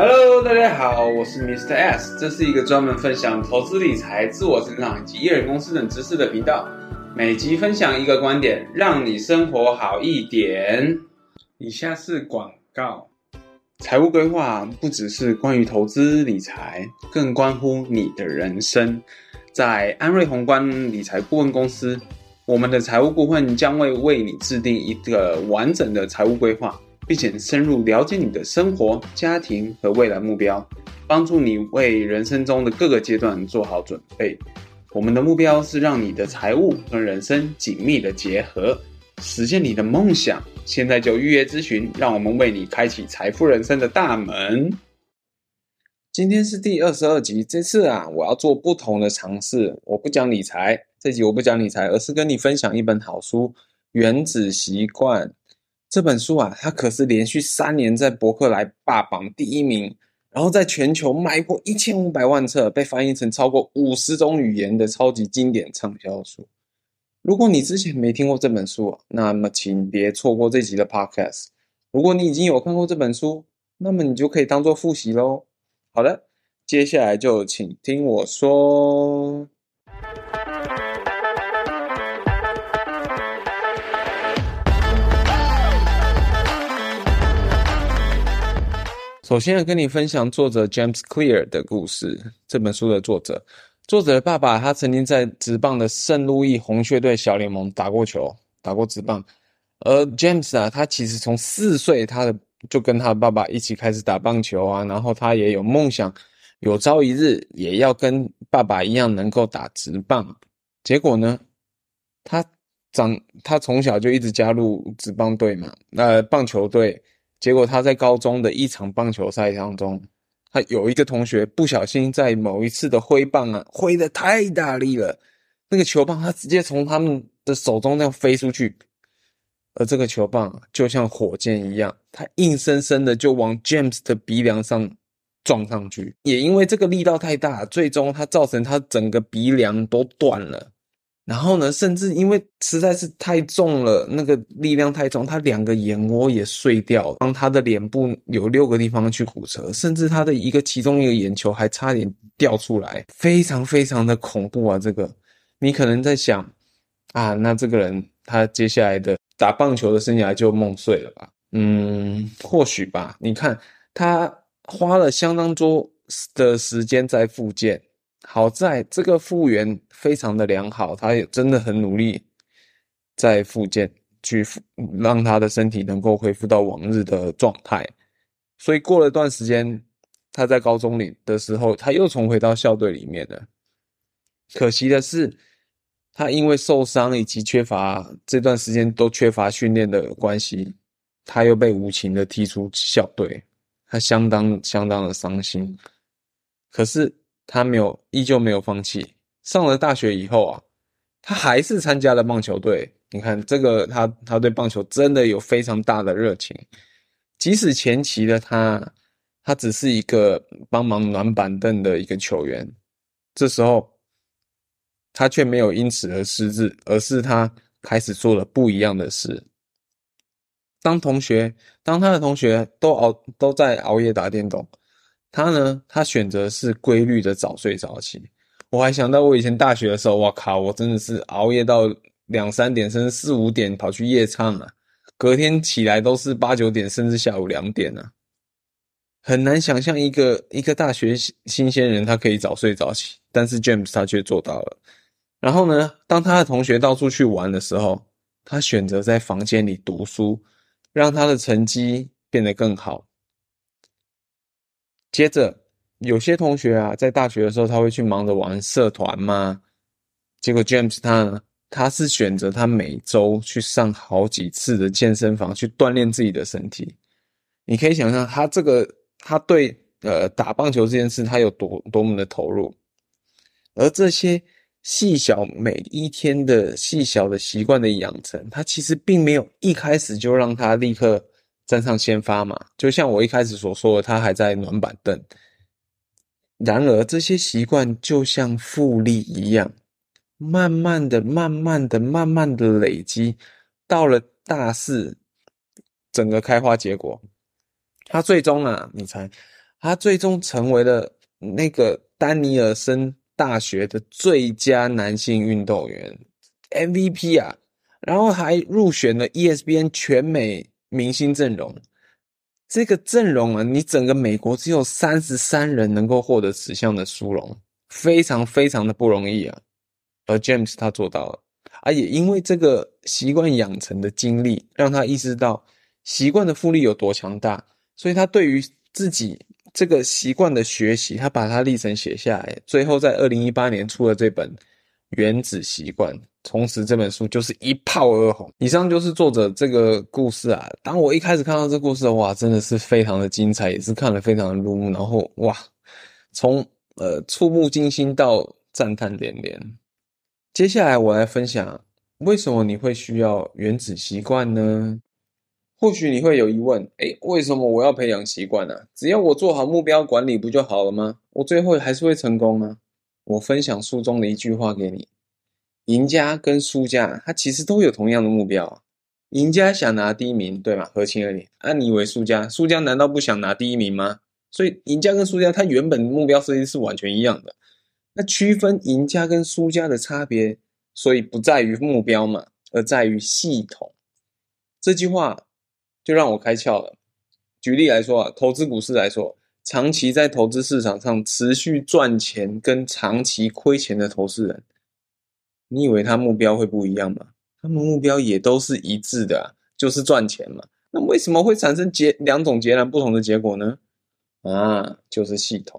Hello，大家好，我是 Mr. S，这是一个专门分享投资理财、自我成长以及艺人公司等知识的频道。每集分享一个观点，让你生活好一点。以下是广告。财务规划不只是关于投资理财，更关乎你的人生。在安瑞宏观理财顾问公司，我们的财务顾问将会为你制定一个完整的财务规划。并且深入了解你的生活、家庭和未来目标，帮助你为人生中的各个阶段做好准备。我们的目标是让你的财务和人生紧密的结合，实现你的梦想。现在就预约咨询，让我们为你开启财富人生的大门。今天是第二十二集，这次啊，我要做不同的尝试。我不讲理财，这集我不讲理财，而是跟你分享一本好书《原子习惯》。这本书啊，它可是连续三年在博客来霸榜第一名，然后在全球卖过一千五百万册，被翻译成超过五十种语言的超级经典畅销书。如果你之前没听过这本书，那么请别错过这集的 Podcast。如果你已经有看过这本书，那么你就可以当做复习喽。好的，接下来就请听我说。首先要跟你分享作者 James Clear 的故事。这本书的作者，作者的爸爸，他曾经在职棒的圣路易红雀队小联盟打过球，打过职棒。而 James 啊，他其实从四岁，他的就跟他爸爸一起开始打棒球啊，然后他也有梦想，有朝一日也要跟爸爸一样能够打职棒。结果呢，他长他从小就一直加入职棒队嘛，呃，棒球队。结果他在高中的一场棒球赛当中，他有一个同学不小心在某一次的挥棒啊，挥的太大力了，那个球棒他直接从他们的手中那样飞出去，而这个球棒就像火箭一样，他硬生生的就往 James 的鼻梁上撞上去，也因为这个力道太大，最终他造成他整个鼻梁都断了。然后呢，甚至因为实在是太重了，那个力量太重，他两个眼窝也碎掉，当他的脸部有六个地方去骨折，甚至他的一个其中一个眼球还差点掉出来，非常非常的恐怖啊！这个，你可能在想，啊，那这个人他接下来的打棒球的生涯就梦碎了吧？嗯，或许吧。你看，他花了相当多的时间在复健。好在这个复原非常的良好，他也真的很努力在复健，去让他的身体能够恢复到往日的状态。所以过了段时间，他在高中里的时候，他又重回到校队里面了。可惜的是，他因为受伤以及缺乏这段时间都缺乏训练的关系，他又被无情的踢出校队，他相当相当的伤心。可是。他没有，依旧没有放弃。上了大学以后啊，他还是参加了棒球队。你看，这个他他对棒球真的有非常大的热情。即使前期的他，他只是一个帮忙暖板凳的一个球员，这时候他却没有因此而失志，而是他开始做了不一样的事。当同学，当他的同学都熬都在熬夜打电动。他呢？他选择是规律的早睡早起。我还想到我以前大学的时候，哇靠！我真的是熬夜到两三点，甚至四五点跑去夜唱啊。隔天起来都是八九点，甚至下午两点啊。很难想象一个一个大学新鲜人他可以早睡早起，但是 James 他却做到了。然后呢，当他的同学到处去玩的时候，他选择在房间里读书，让他的成绩变得更好。接着，有些同学啊，在大学的时候，他会去忙着玩社团嘛。结果 James 他呢，他是选择他每周去上好几次的健身房去锻炼自己的身体。你可以想象他这个，他对呃打棒球这件事，他有多多么的投入。而这些细小每一天的细小的习惯的养成，他其实并没有一开始就让他立刻。站上先发嘛，就像我一开始所说的，他还在暖板凳。然而，这些习惯就像复利一样，慢慢的、慢慢的、慢慢的累积，到了大四，整个开花结果。他最终啊，你猜，他最终成为了那个丹尼尔森大学的最佳男性运动员 MVP 啊，然后还入选了 ESPN 全美明星阵容。这个阵容啊，你整个美国只有三十三人能够获得此项的殊荣，非常非常的不容易啊。而 James 他做到了，而也因为这个习惯养成的经历，让他意识到习惯的复利有多强大，所以他对于自己这个习惯的学习，他把它历程写下来，最后在二零一八年出了这本《原子习惯》。从此这本书就是一炮而红。以上就是作者这个故事啊。当我一开始看到这故事，哇，真的是非常的精彩，也是看了非常的入目。然后哇，从呃触目惊心到赞叹连连。接下来我来分享为什么你会需要原子习惯呢？或许你会有疑问，诶，为什么我要培养习惯呢？只要我做好目标管理不就好了吗？我最后还是会成功吗？我分享书中的一句话给你。赢家跟输家，他其实都有同样的目标。赢家想拿第一名，对吗？合情合理。啊，你以为输家，输家难道不想拿第一名吗？所以，赢家跟输家，他原本目标设计是完全一样的。那区分赢家跟输家的差别，所以不在于目标嘛，而在于系统。这句话就让我开窍了。举例来说啊，投资股市来说，长期在投资市场上持续赚钱跟长期亏钱的投资人。你以为他目标会不一样吗？他们目标也都是一致的，就是赚钱嘛。那为什么会产生截两种截然不同的结果呢？啊，就是系统。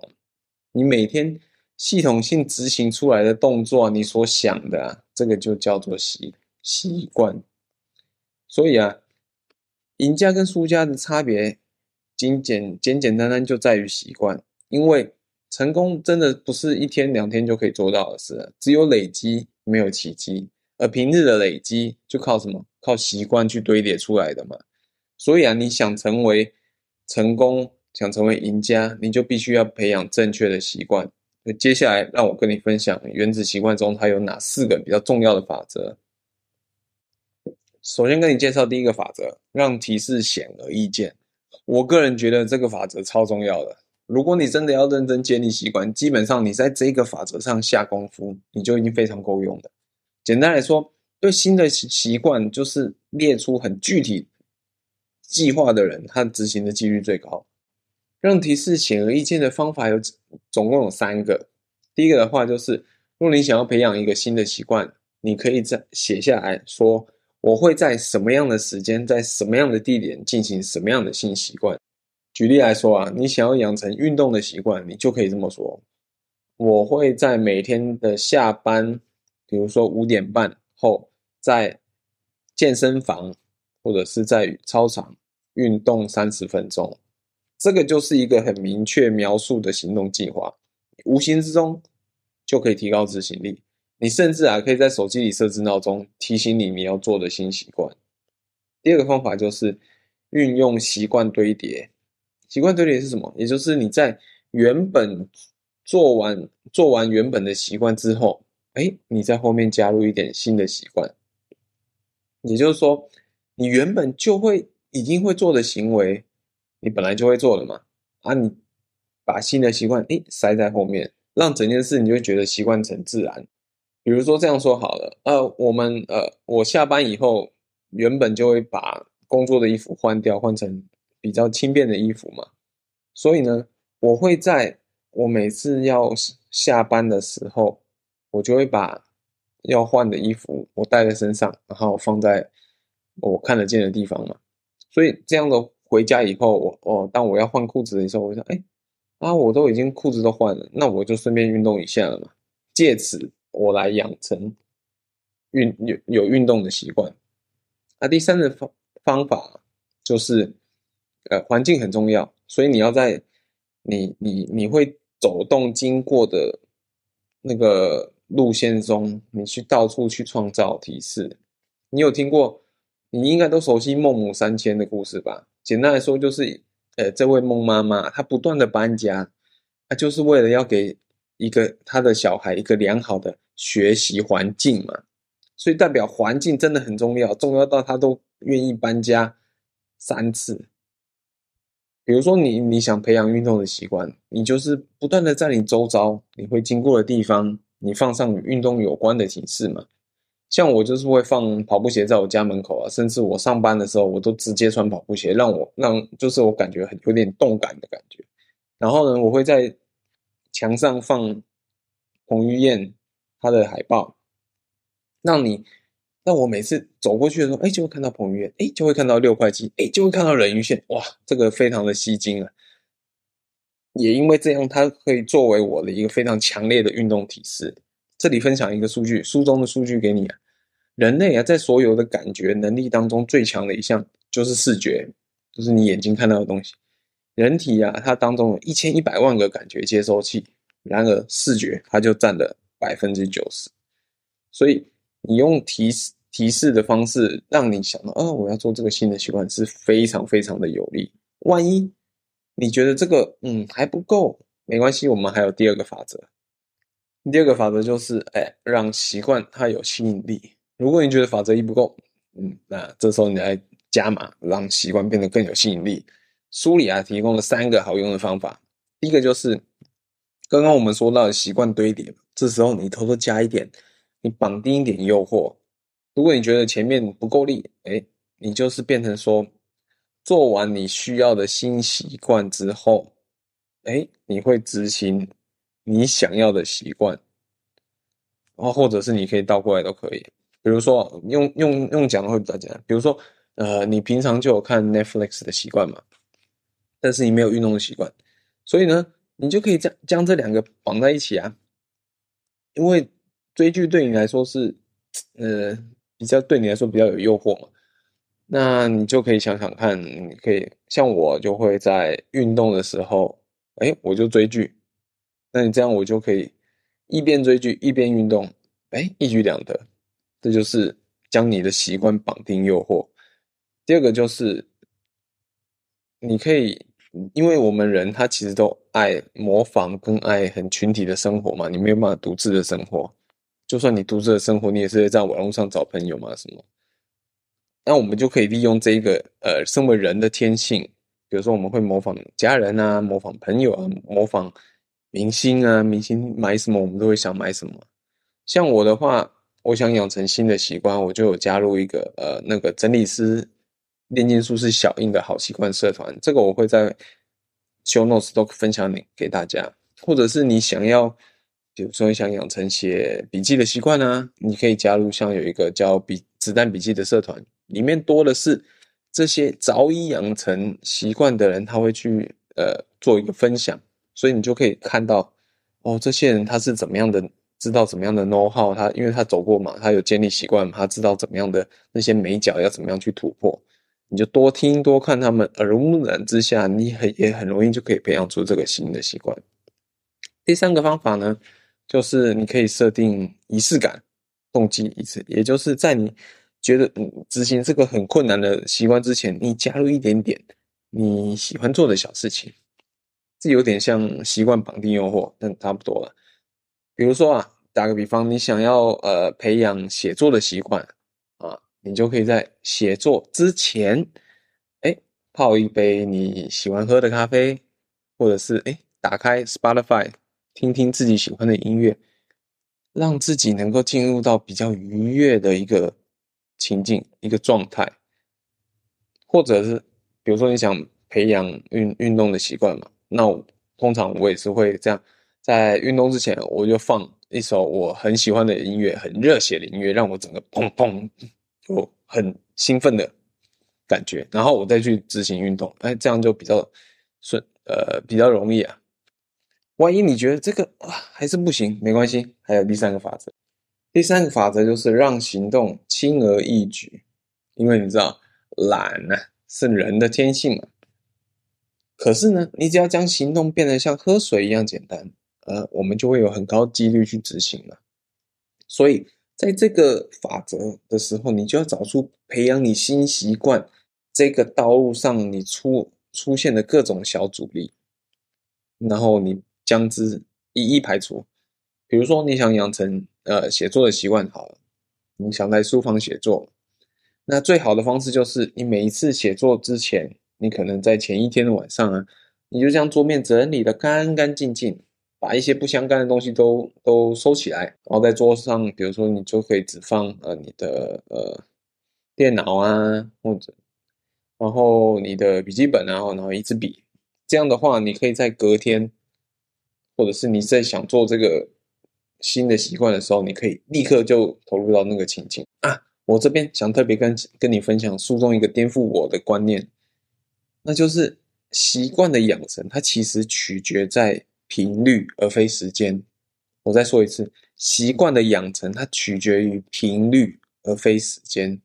你每天系统性执行出来的动作，你所想的，这个就叫做习习惯。所以啊，赢家跟输家的差别，仅简简简单单就在于习惯，因为。成功真的不是一天两天就可以做到的事，只有累积，没有奇迹。而平日的累积就靠什么？靠习惯去堆叠出来的嘛。所以啊，你想成为成功，想成为赢家，你就必须要培养正确的习惯。那接下来，让我跟你分享原子习惯中它有哪四个比较重要的法则。首先跟你介绍第一个法则，让提示显而易见。我个人觉得这个法则超重要的。如果你真的要认真建立习惯，基本上你在这个法则上下功夫，你就已经非常够用了。简单来说，对新的习惯，就是列出很具体计划的人，他执行的几率最高。让提示显而易见的方法有总共有三个。第一个的话，就是如果你想要培养一个新的习惯，你可以在写下来说，我会在什么样的时间，在什么样的地点进行什么样的性习惯。举例来说啊，你想要养成运动的习惯，你就可以这么说：我会在每天的下班，比如说五点半后，在健身房或者是在操场运动三十分钟。这个就是一个很明确描述的行动计划，无形之中就可以提高执行力。你甚至啊，可以在手机里设置闹钟，提醒你你要做的新习惯。第二个方法就是运用习惯堆叠。习惯堆叠是什么？也就是你在原本做完做完原本的习惯之后，哎，你在后面加入一点新的习惯。也就是说，你原本就会已经会做的行为，你本来就会做了嘛。啊，你把新的习惯哎塞在后面，让整件事你就会觉得习惯成自然。比如说这样说好了，呃，我们呃，我下班以后原本就会把工作的衣服换掉，换成。比较轻便的衣服嘛，所以呢，我会在我每次要下班的时候，我就会把要换的衣服我带在身上，然后放在我看得见的地方嘛。所以这样的回家以后，我哦，当我要换裤子的时候，我就说，哎，啊，我都已经裤子都换了，那我就顺便运动一下了嘛。借此我来养成运有有运动的习惯。那第三个方方法就是。呃，环境很重要，所以你要在你你你会走动经过的那个路线中，你去到处去创造提示。你有听过？你应该都熟悉孟母三迁的故事吧？简单来说，就是呃，这位孟妈妈她不断的搬家，她就是为了要给一个她的小孩一个良好的学习环境嘛。所以代表环境真的很重要，重要到他都愿意搬家三次。比如说你你想培养运动的习惯，你就是不断的在你周遭你会经过的地方，你放上与运动有关的提示嘛。像我就是会放跑步鞋在我家门口啊，甚至我上班的时候我都直接穿跑步鞋，让我让就是我感觉很有点动感的感觉。然后呢，我会在墙上放彭于晏他的海报，让你让我每次走过去的时候，哎，就会看到彭于晏，哎，就会看到六块肌，哎，就会看到人鱼线，哇，这个非常的吸睛啊！也因为这样，它可以作为我的一个非常强烈的运动提示。这里分享一个数据，书中的数据给你啊。人类啊，在所有的感觉能力当中，最强的一项就是视觉，就是你眼睛看到的东西。人体啊，它当中有一千一百万个感觉接收器，然而视觉它就占了百分之九十。所以你用提示提示的方式，让你想到，哦，我要做这个新的习惯，是非常非常的有利。万一你觉得这个嗯还不够，没关系，我们还有第二个法则。第二个法则就是，哎，让习惯它有吸引力。如果你觉得法则一不够，嗯，那这时候你来加码，让习惯变得更有吸引力。书里啊提供了三个好用的方法。第一个就是刚刚我们说到的习惯堆叠，这时候你偷偷加一点，你绑定一点诱惑。如果你觉得前面不够力，哎，你就是变成说，做完你需要的新习惯之后，哎，你会执行。你想要的习惯，然后或者是你可以倒过来都可以。比如说用用用讲的会比较简单。比如说，呃，你平常就有看 Netflix 的习惯嘛，但是你没有运动的习惯，所以呢，你就可以将将这两个绑在一起啊。因为追剧对你来说是，呃，比较对你来说比较有诱惑嘛，那你就可以想想看，你可以像我就会在运动的时候，哎，我就追剧。那你这样，我就可以一边追剧一边运动，哎，一举两得。这就是将你的习惯绑定诱惑。第二个就是，你可以，因为我们人他其实都爱模仿跟爱很群体的生活嘛，你没有办法独自的生活。就算你独自的生活，你也是在网络上找朋友嘛，什么？那我们就可以利用这一个呃，身为人的天性，比如说我们会模仿家人啊，模仿朋友啊，模仿。明星啊，明星买什么我们都会想买什么。像我的话，我想养成新的习惯，我就有加入一个呃那个整理师炼金术是小印的好习惯社团。这个我会在 show notes 都分享给大家。或者是你想要，比如说你想养成写笔记的习惯呢，你可以加入像有一个叫笔子弹笔记的社团，里面多的是这些早已养成习惯的人，他会去呃做一个分享。所以你就可以看到，哦，这些人他是怎么样的，知道怎么样的 know how，他因为他走过嘛，他有建立习惯，他知道怎么样的那些美角要怎么样去突破。你就多听多看他们，耳濡目染之下，你很也很容易就可以培养出这个新的习惯。第三个方法呢，就是你可以设定仪式感，动机仪式，也就是在你觉得嗯执行这个很困难的习惯之前，你加入一点点你喜欢做的小事情。这有点像习惯绑定诱惑，但差不多了。比如说啊，打个比方，你想要呃培养写作的习惯，你就可以在写作之前，哎，泡一杯你喜欢喝的咖啡，或者是哎，打开 Spotify，听听自己喜欢的音乐，让自己能够进入到比较愉悦的一个情境、一个状态。或者是比如说你想培养运运动的习惯嘛。那通常我也是会这样，在运动之前我就放一首我很喜欢的音乐，很热血的音乐，让我整个砰砰就很兴奋的感觉，然后我再去执行运动，哎，这样就比较顺，呃，比较容易啊。万一你觉得这个啊还是不行，没关系，还有第三个法则。第三个法则就是让行动轻而易举，因为你知道懒呢是人的天性嘛。可是呢，你只要将行动变得像喝水一样简单，呃，我们就会有很高几率去执行了。所以，在这个法则的时候，你就要找出培养你新习惯这个道路上你出出现的各种小阻力，然后你将之一一排除。比如说，你想养成呃写作的习惯，好了，你想在书房写作，那最好的方式就是你每一次写作之前。你可能在前一天的晚上啊，你就将桌面整理的干干净净，把一些不相干的东西都都收起来，然后在桌上，比如说你就可以只放呃你的呃电脑啊，或者然后你的笔记本啊，然后一支笔，这样的话，你可以在隔天，或者是你在想做这个新的习惯的时候，你可以立刻就投入到那个情境啊。我这边想特别跟跟你分享书中一个颠覆我的观念，那就是习惯的养成，它其实取决在频率而非时间。我再说一次，习惯的养成它取决于频率而非时间。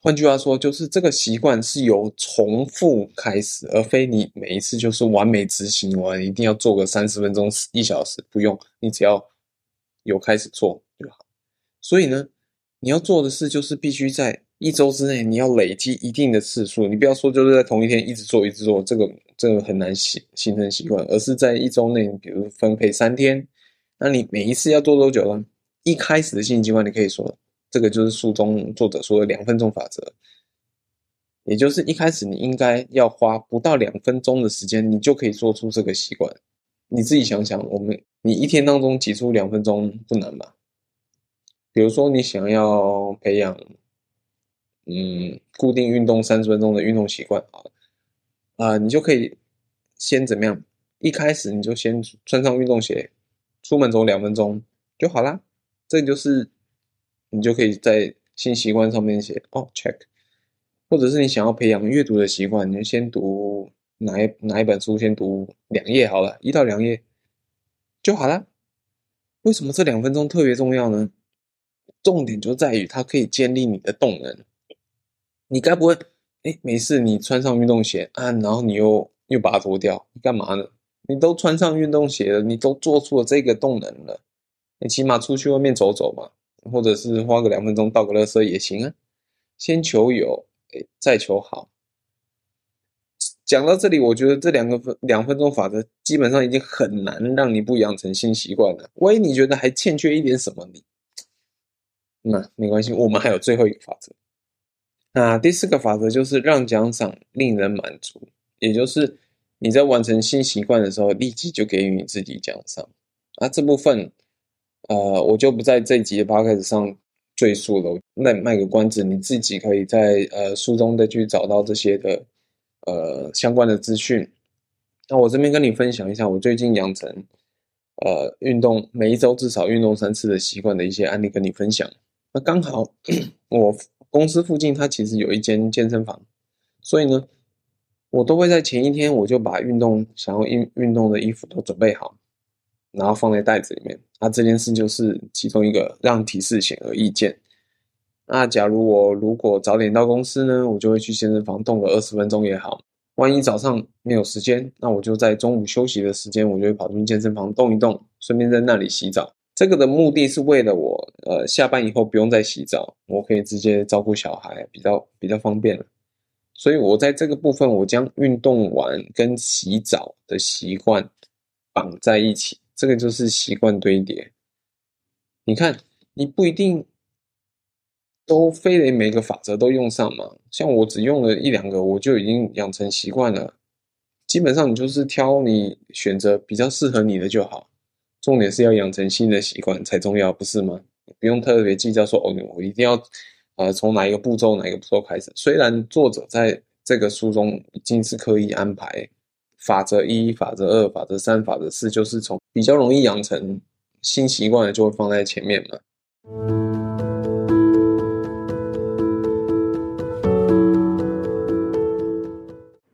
换句话说，就是这个习惯是由重复开始，而非你每一次就是完美执行完，一定要做个三十分钟、一小时，不用，你只要有开始做就好。所以呢。你要做的事就是必须在一周之内，你要累积一定的次数。你不要说就是在同一天一直做一直做，这个这个很难形形成习惯。而是在一周内，比如分配三天，那你每一次要做多久呢？一开始的新习惯，你可以说这个就是书中作者说的两分钟法则，也就是一开始你应该要花不到两分钟的时间，你就可以做出这个习惯。你自己想想，我们你一天当中挤出两分钟不难吧？比如说，你想要培养，嗯，固定运动三十分钟的运动习惯啊，啊，你就可以先怎么样？一开始你就先穿上运动鞋，出门走两分钟就好啦。这就是你就可以在新习惯上面写哦，check。或者是你想要培养阅读的习惯，你就先读哪一哪一本书，先读两页好了，一到两页就好啦。为什么这两分钟特别重要呢？重点就在于它可以建立你的动能。你该不会，哎，没事，你穿上运动鞋啊，然后你又又把它脱掉，你干嘛呢？你都穿上运动鞋了，你都做出了这个动能了，你起码出去外面走走嘛，或者是花个两分钟倒个垃圾也行啊。先求有，哎，再求好。讲到这里，我觉得这两个分两分钟法则基本上已经很难让你不养成新习惯了。万一你觉得还欠缺一点什么，你。那没关系，我们还有最后一个法则。那第四个法则就是让奖赏令人满足，也就是你在完成新习惯的时候，立即就给予你自己奖赏。啊，这部分，呃，我就不在这一集的 podcast 上赘述了。那卖个关子，你自己可以在呃书中再去找到这些的呃相关的资讯。那我这边跟你分享一下，我最近养成呃运动每一周至少运动三次的习惯的一些案例，跟你分享。那刚好，我公司附近它其实有一间健身房，所以呢，我都会在前一天我就把运动想要运运动的衣服都准备好，然后放在袋子里面。那这件事就是其中一个让提示显而易见。那假如我如果早点到公司呢，我就会去健身房动个二十分钟也好。万一早上没有时间，那我就在中午休息的时间，我就会跑进健身房动一动，顺便在那里洗澡。这个的目的是为了我，呃，下班以后不用再洗澡，我可以直接照顾小孩，比较比较方便了。所以我在这个部分，我将运动完跟洗澡的习惯绑在一起，这个就是习惯堆叠。你看，你不一定都非得每个法则都用上嘛。像我只用了一两个，我就已经养成习惯了。基本上你就是挑你选择比较适合你的就好。重点是要养成新的习惯才重要，不是吗？不用特别计较说哦，我一定要，呃，从哪一个步骤哪一个步骤开始。虽然作者在这个书中已经是刻意安排法则一、法则二、法则三、法则四，就是从比较容易养成新习惯的就会放在前面嘛。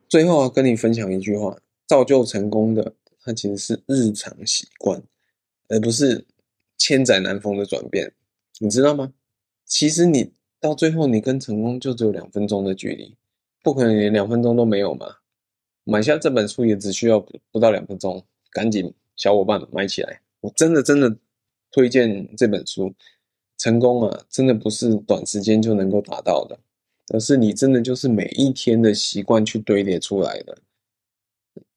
最后啊，跟你分享一句话：造就成功的，它其实是日常习惯。而不是千载难逢的转变，你知道吗？其实你到最后，你跟成功就只有两分钟的距离，不可能连两分钟都没有嘛。买下这本书也只需要不到两分钟，赶紧小伙伴买起来！我真的真的推荐这本书。成功啊，真的不是短时间就能够达到的，而是你真的就是每一天的习惯去堆叠出来的。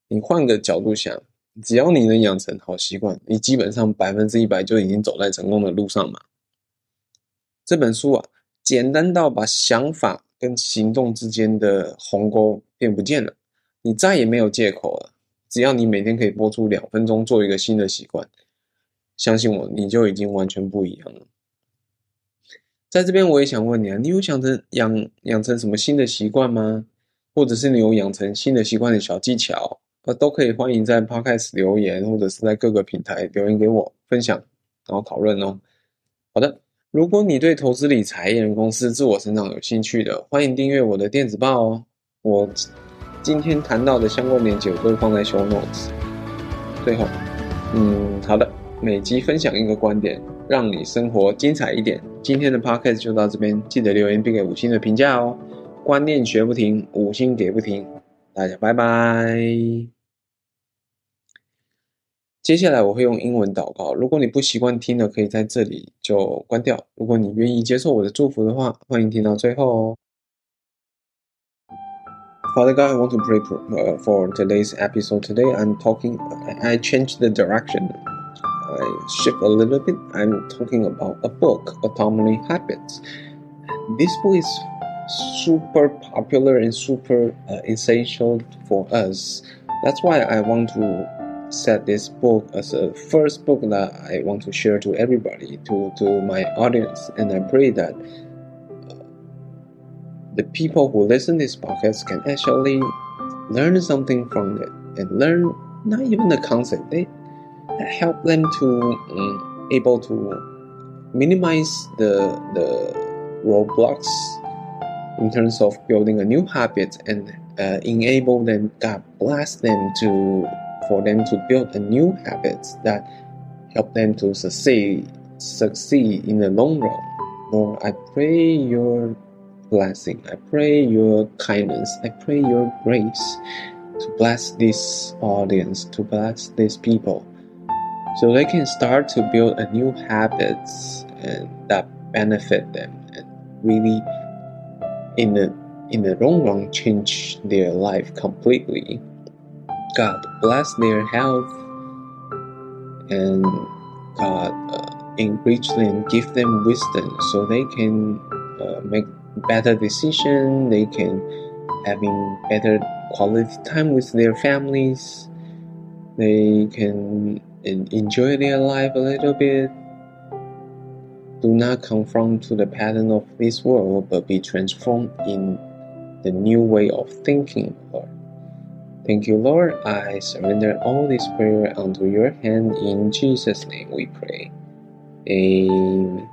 你换个角度想。只要你能养成好习惯，你基本上百分之一百就已经走在成功的路上嘛。这本书啊，简单到把想法跟行动之间的鸿沟变不见了，你再也没有借口了。只要你每天可以播出两分钟做一个新的习惯，相信我，你就已经完全不一样了。在这边，我也想问你啊，你有想着养养成什么新的习惯吗？或者是你有养成新的习惯的小技巧？呃，都可以欢迎在 Podcast 留言，或者是在各个平台留言给我分享，然后讨论哦。好的。如果你对投资理财、艺人公司、自我成长有兴趣的，欢迎订阅我的电子报哦。我今天谈到的相关链接我都会放在 show notes。最后，嗯，好的，每集分享一个观点，让你生活精彩一点。今天的 podcast 就到这边，记得留言并给五星的评价哦。观念学不停，五星给不停。大家拜拜。接下来我会用英文祷告。如果你不习惯听的，可以在这里就关掉。如果你愿意接受我的祝福的话，欢迎听到最后哦。Father God, I want to pray for today's episode. Today I'm talking, I changed the direction. I shift a little bit. I'm talking about a book, Atomic Habits. This book is super popular and super uh, essential for us. That's why I want to set this book as a first book that I want to share to everybody, to, to my audience. And I pray that uh, the people who listen this podcast can actually learn something from it and learn not even the concept. They help them to um, able to minimize the the roadblocks in terms of building a new habit and uh, enable them, God bless them to for them to build a new habits that help them to succeed succeed in the long run. Lord, I pray your blessing. I pray your kindness. I pray your grace to bless this audience, to bless these people, so they can start to build a new habits and that benefit them and really in the in the long run change their life completely. God bless their health and God uh, enrich them, give them wisdom so they can uh, make better decision. They can having better quality time with their families. They can enjoy their life a little bit. Do not conform to the pattern of this world, but be transformed in the new way of thinking, Lord. Thank you, Lord. I surrender all this prayer unto your hand. In Jesus' name we pray. Amen.